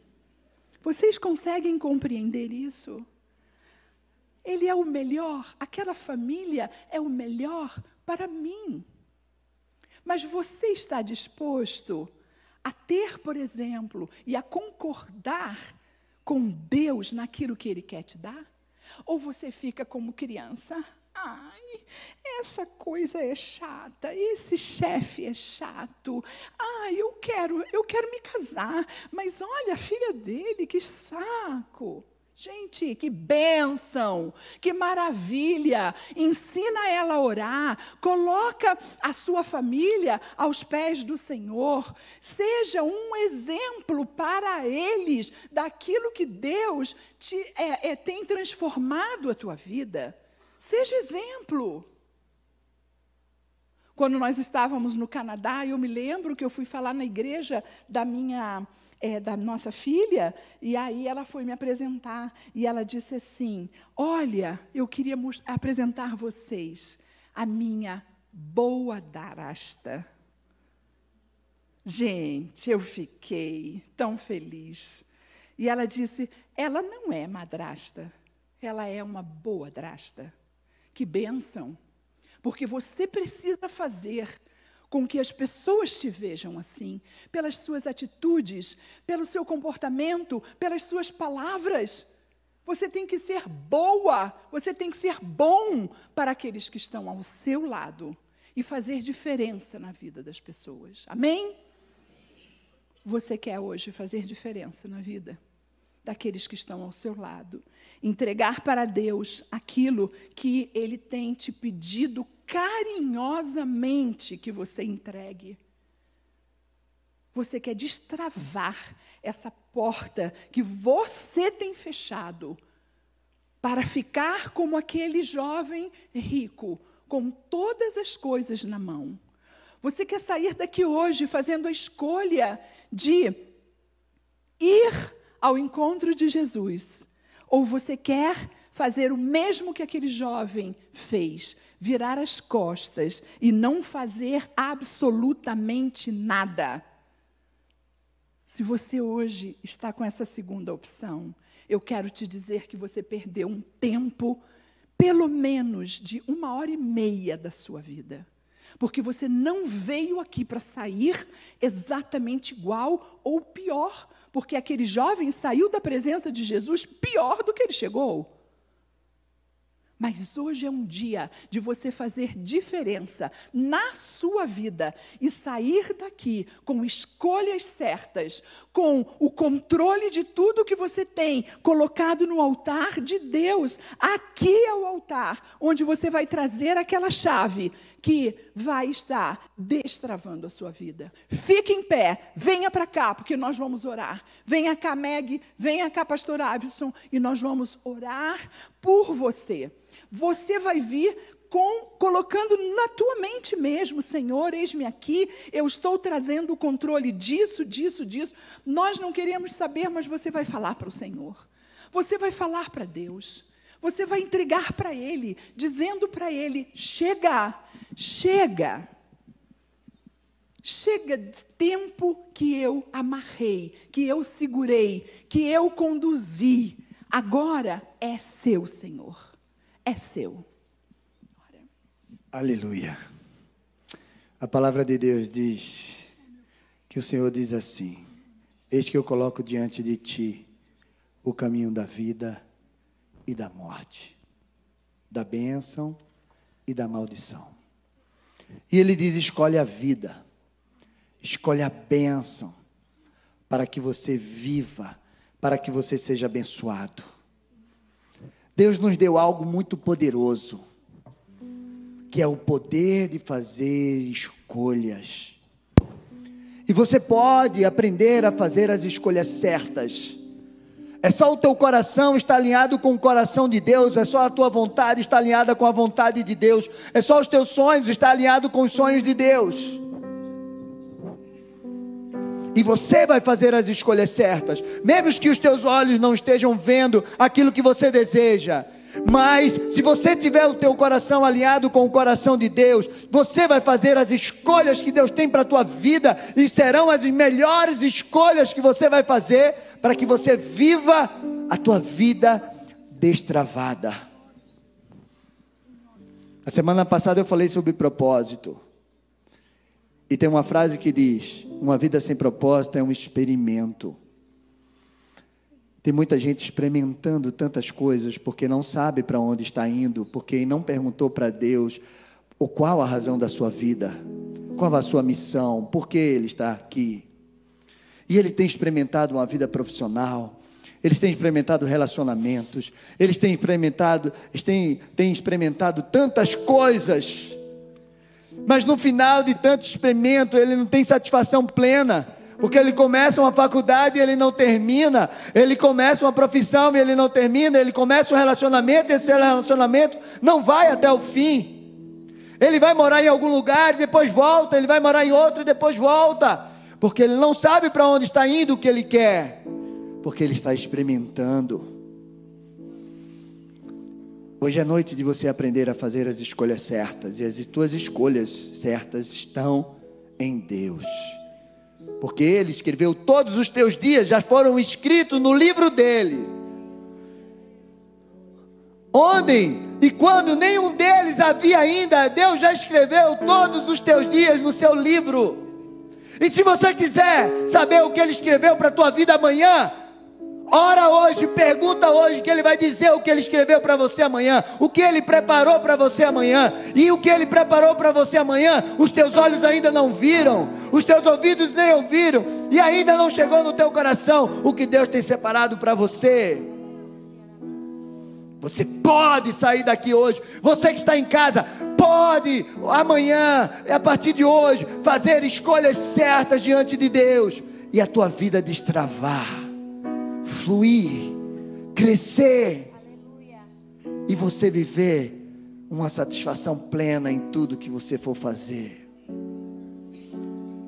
Vocês conseguem compreender isso? Ele é o melhor, aquela família é o melhor para mim. Mas você está disposto a ter, por exemplo, e a concordar com Deus naquilo que Ele quer te dar? Ou você fica como criança? Ai, essa coisa é chata, esse chefe é chato. Ai, eu quero, eu quero me casar, mas olha a filha dele, que saco. Gente, que bênção, que maravilha. Ensina ela a orar, coloca a sua família aos pés do Senhor. Seja um exemplo para eles daquilo que Deus te, é, é, tem transformado a tua vida. Seja exemplo. Quando nós estávamos no Canadá, eu me lembro que eu fui falar na igreja da minha é, da nossa filha, e aí ela foi me apresentar, e ela disse assim: Olha, eu queria apresentar vocês a minha boa darasta. Gente, eu fiquei tão feliz. E ela disse: ela não é madrasta, ela é uma boa drasta. Que bênção! Porque você precisa fazer com que as pessoas te vejam assim, pelas suas atitudes, pelo seu comportamento, pelas suas palavras. Você tem que ser boa, você tem que ser bom para aqueles que estão ao seu lado e fazer diferença na vida das pessoas. Amém? Você quer hoje fazer diferença na vida daqueles que estão ao seu lado, entregar para Deus aquilo que Ele tem te pedido carinhosamente que você entregue. Você quer destravar essa porta que você tem fechado para ficar como aquele jovem rico, com todas as coisas na mão. Você quer sair daqui hoje fazendo a escolha de ir ao encontro de Jesus? Ou você quer fazer o mesmo que aquele jovem fez, virar as costas e não fazer absolutamente nada? Se você hoje está com essa segunda opção, eu quero te dizer que você perdeu um tempo, pelo menos de uma hora e meia da sua vida porque você não veio aqui para sair exatamente igual ou pior, porque aquele jovem saiu da presença de Jesus pior do que ele chegou. Mas hoje é um dia de você fazer diferença na sua vida e sair daqui com escolhas certas, com o controle de tudo que você tem colocado no altar de Deus. Aqui é o altar onde você vai trazer aquela chave que vai estar destravando a sua vida. Fique em pé, venha para cá, porque nós vamos orar. Venha cá, Meg, venha cá, pastor Avison, e nós vamos orar por você. Você vai vir com, colocando na tua mente mesmo, Senhor, eis-me aqui, eu estou trazendo o controle disso, disso, disso. Nós não queremos saber, mas você vai falar para o Senhor. Você vai falar para Deus. Você vai entregar para Ele, dizendo para Ele: chega, chega. Chega de tempo que eu amarrei, que eu segurei, que eu conduzi. Agora é seu, Senhor. É seu. Aleluia. A palavra de Deus diz que o Senhor diz assim: Eis que eu coloco diante de ti o caminho da vida e da morte, da bênção e da maldição. E ele diz: escolhe a vida, escolhe a bênção, para que você viva, para que você seja abençoado. Deus nos deu algo muito poderoso, que é o poder de fazer escolhas. E você pode aprender a fazer as escolhas certas é só o teu coração estar alinhado com o coração de Deus, é só a tua vontade estar alinhada com a vontade de Deus, é só os teus sonhos estar alinhado com os sonhos de Deus. E você vai fazer as escolhas certas, mesmo que os teus olhos não estejam vendo aquilo que você deseja. Mas se você tiver o teu coração alinhado com o coração de Deus, você vai fazer as escolhas que Deus tem para a tua vida e serão as melhores escolhas que você vai fazer para que você viva a tua vida destravada. A semana passada eu falei sobre propósito. E tem uma frase que diz: Uma vida sem propósito é um experimento. Tem muita gente experimentando tantas coisas porque não sabe para onde está indo, porque não perguntou para Deus o qual a razão da sua vida, qual a sua missão, por que ele está aqui. E ele tem experimentado uma vida profissional, eles têm experimentado relacionamentos, eles têm experimentado, eles têm, têm experimentado tantas coisas mas no final de tanto experimento, ele não tem satisfação plena. Porque ele começa uma faculdade e ele não termina, ele começa uma profissão e ele não termina, ele começa um relacionamento e esse relacionamento não vai até o fim. Ele vai morar em algum lugar e depois volta, ele vai morar em outro e depois volta, porque ele não sabe para onde está indo o que ele quer, porque ele está experimentando. Hoje é noite de você aprender a fazer as escolhas certas, e as tuas escolhas certas estão em Deus. Porque Ele escreveu todos os teus dias, já foram escritos no livro dele. Onde e quando nenhum deles havia ainda, Deus já escreveu todos os teus dias no seu livro. E se você quiser saber o que Ele escreveu para a tua vida amanhã, Ora hoje, pergunta hoje, que Ele vai dizer o que Ele escreveu para você amanhã, o que Ele preparou para você amanhã, e o que Ele preparou para você amanhã, os teus olhos ainda não viram, os teus ouvidos nem ouviram, e ainda não chegou no teu coração o que Deus tem separado para você. Você pode sair daqui hoje, você que está em casa, pode amanhã, a partir de hoje, fazer escolhas certas diante de Deus, e a tua vida destravar fluir, crescer e você viver uma satisfação plena em tudo que você for fazer.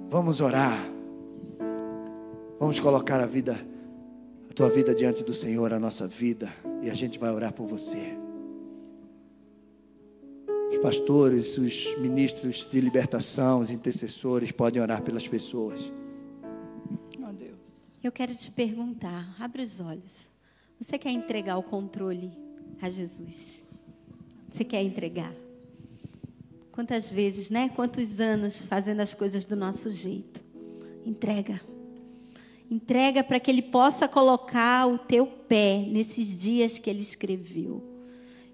Vamos orar. Vamos colocar a vida, a tua vida diante do Senhor, a nossa vida, e a gente vai orar por você. Os pastores, os ministros de libertação, os intercessores podem orar pelas pessoas. Eu quero te perguntar, abre os olhos. Você quer entregar o controle a Jesus? Você quer entregar? Quantas vezes, né? Quantos anos fazendo as coisas do nosso jeito? Entrega. Entrega para que Ele possa colocar o teu pé nesses dias que Ele escreveu.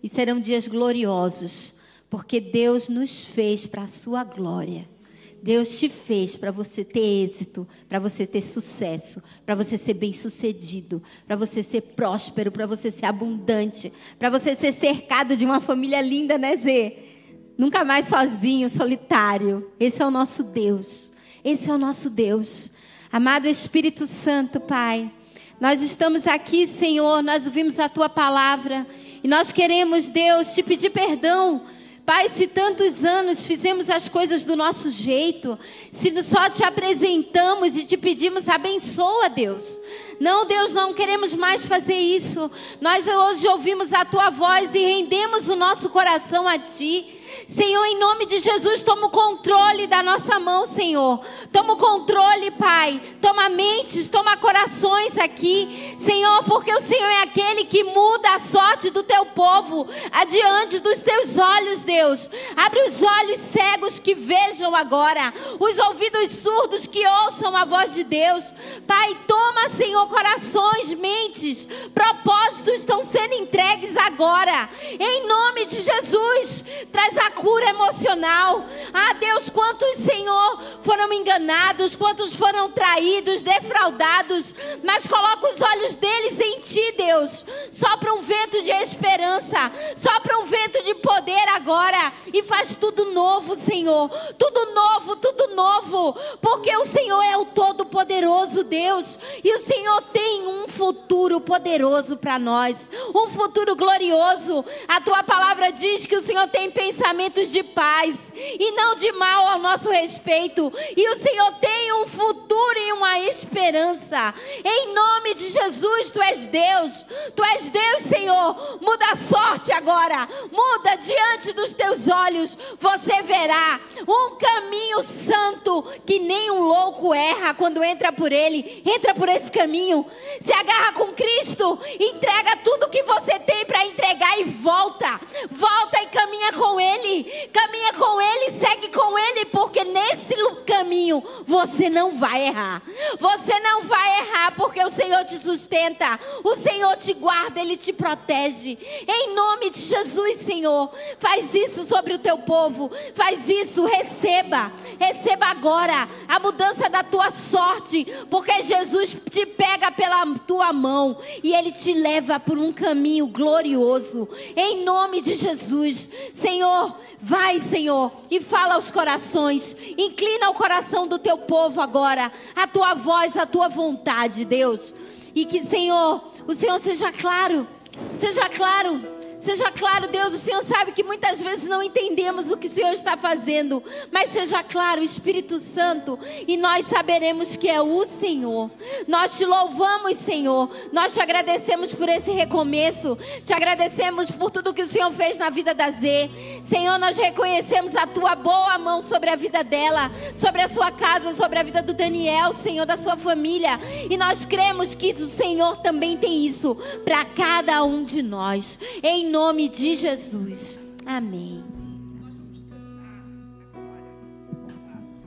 E serão dias gloriosos, porque Deus nos fez para a Sua glória. Deus te fez para você ter êxito, para você ter sucesso, para você ser bem-sucedido, para você ser próspero, para você ser abundante, para você ser cercado de uma família linda, né, Zê? Nunca mais sozinho, solitário. Esse é o nosso Deus. Esse é o nosso Deus. Amado Espírito Santo, Pai, nós estamos aqui, Senhor, nós ouvimos a tua palavra e nós queremos, Deus, te pedir perdão Pai, se tantos anos fizemos as coisas do nosso jeito, se só te apresentamos e te pedimos abençoa, Deus. Não, Deus, não queremos mais fazer isso. Nós hoje ouvimos a tua voz e rendemos o nosso coração a ti. Senhor, em nome de Jesus, toma o controle da nossa mão, Senhor. Toma o controle, Pai. Toma mentes, toma corações aqui, Senhor, porque o Senhor é aquele que muda a sorte do teu povo adiante dos teus olhos, Deus. Abre os olhos cegos que vejam agora, os ouvidos surdos que ouçam a voz de Deus. Pai, toma, Senhor, corações, mentes, propósitos estão sendo entregues agora. Em nome de Jesus, traz a cura emocional. Ah, Deus, quantos, Senhor, foram enganados, quantos foram traídos, defraudados, mas coloca os olhos deles em Ti, Deus. Sopra um vento de esperança, sopra um vento de poder agora e faz tudo novo, Senhor. Tudo novo, tudo novo, porque o Senhor é o Todo-Poderoso Deus e o Senhor tem um futuro poderoso para nós, um futuro glorioso. A tua palavra diz que o Senhor tem pensamento pensamentos de paz e não de mal ao nosso respeito. E o Senhor tem um futuro e uma esperança. Em nome de Jesus, tu és Deus. Tu és Deus, Senhor. Muda a sorte agora. Muda diante dos teus olhos. Você verá um caminho santo que nem um louco erra quando entra por ele. Entra por esse caminho. Se agarra com Cristo. Entrega tudo que você tem para entregar e volta. Volta e caminha com ele, caminha com Ele, segue com Ele, porque nesse caminho você não vai errar. Você não vai errar, porque o Senhor te sustenta, o Senhor te guarda, Ele te protege. Em nome de Jesus, Senhor, faz isso sobre o teu povo, faz isso, receba, receba agora a mudança da tua sorte, porque Jesus te pega pela tua mão e Ele te leva por um caminho glorioso. Em nome de Jesus, Senhor, vai, Senhor, e fala aos corações. Inclina o coração do teu povo agora, a tua voz, a tua vontade, Deus. E que, Senhor, o Senhor seja claro, seja claro Seja claro, Deus, o Senhor sabe que muitas vezes não entendemos o que o Senhor está fazendo, mas seja claro, Espírito Santo, e nós saberemos que é o Senhor. Nós te louvamos, Senhor. Nós te agradecemos por esse recomeço. Te agradecemos por tudo que o Senhor fez na vida da Z. Senhor, nós reconhecemos a tua boa mão sobre a vida dela, sobre a sua casa, sobre a vida do Daniel, Senhor, da sua família. E nós cremos que o Senhor também tem isso para cada um de nós. Em nome de Jesus. Amém.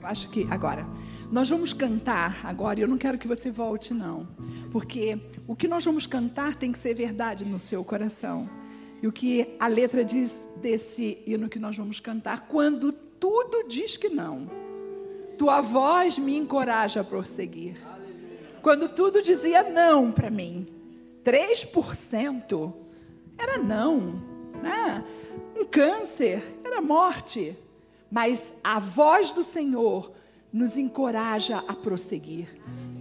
Acho que agora. Nós vamos cantar agora, eu não quero que você volte, não. Porque o que nós vamos cantar tem que ser verdade no seu coração. E o que a letra diz desse hino que nós vamos cantar, quando tudo diz que não, tua voz me encoraja a prosseguir. Quando tudo dizia não para mim, 3% era não, né? Um câncer era morte, mas a voz do Senhor nos encoraja a prosseguir.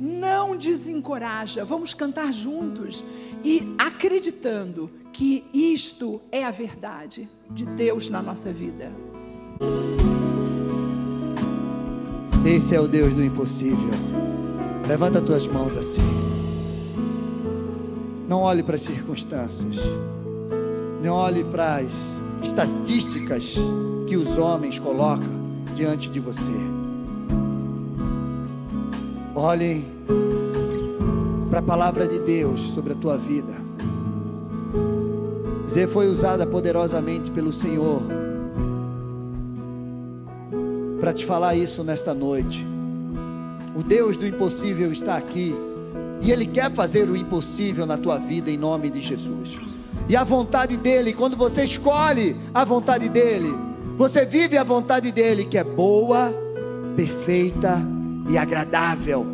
Não desencoraja. Vamos cantar juntos e acreditando que isto é a verdade de Deus na nossa vida. Esse é o Deus do impossível. Levanta tuas mãos assim. Não olhe para as circunstâncias. Não olhe para as estatísticas que os homens colocam diante de você. Olhem para a palavra de Deus sobre a tua vida. Zé foi usada poderosamente pelo Senhor para te falar isso nesta noite. O Deus do impossível está aqui e Ele quer fazer o impossível na tua vida em nome de Jesus. E a vontade dEle, quando você escolhe a vontade dEle, você vive a vontade dEle que é boa, perfeita e agradável.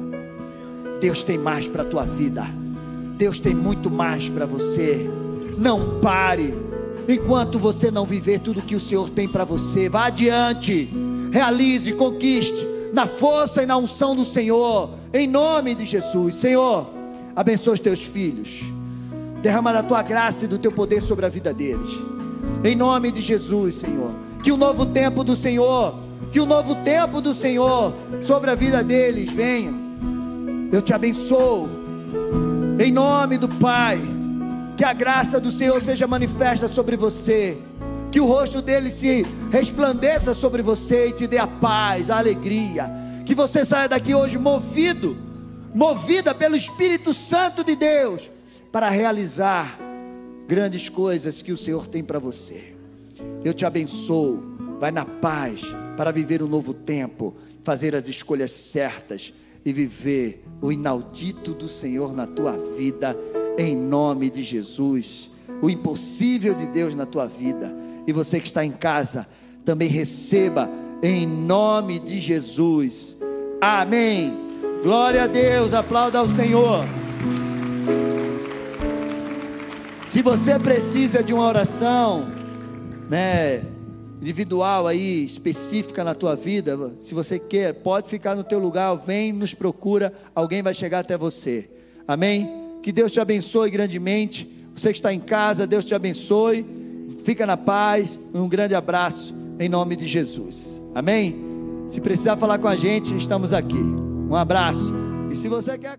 Deus tem mais para a tua vida. Deus tem muito mais para você. Não pare enquanto você não viver tudo que o Senhor tem para você. Vá adiante, realize, conquiste na força e na unção do Senhor, em nome de Jesus. Senhor, abençoe os teus filhos. Derrama da tua graça e do teu poder sobre a vida deles. Em nome de Jesus, Senhor. Que o novo tempo do Senhor, que o novo tempo do Senhor sobre a vida deles venha. Eu te abençoo. Em nome do Pai. Que a graça do Senhor seja manifesta sobre você. Que o rosto dele se resplandeça sobre você e te dê a paz, a alegria. Que você saia daqui hoje movido, movida pelo Espírito Santo de Deus, para realizar grandes coisas que o Senhor tem para você. Eu te abençoo. Vai na paz para viver um novo tempo, fazer as escolhas certas e viver o inaudito do Senhor na tua vida, em nome de Jesus. O impossível de Deus na tua vida. E você que está em casa, também receba em nome de Jesus. Amém. Glória a Deus, aplauda ao Senhor. Se você precisa de uma oração, né, individual aí, específica na tua vida, se você quer, pode ficar no teu lugar, vem, nos procura, alguém vai chegar até você. Amém? Que Deus te abençoe grandemente. Você que está em casa, Deus te abençoe. Fica na paz. Um grande abraço em nome de Jesus. Amém? Se precisar falar com a gente, estamos aqui. Um abraço. E se você quer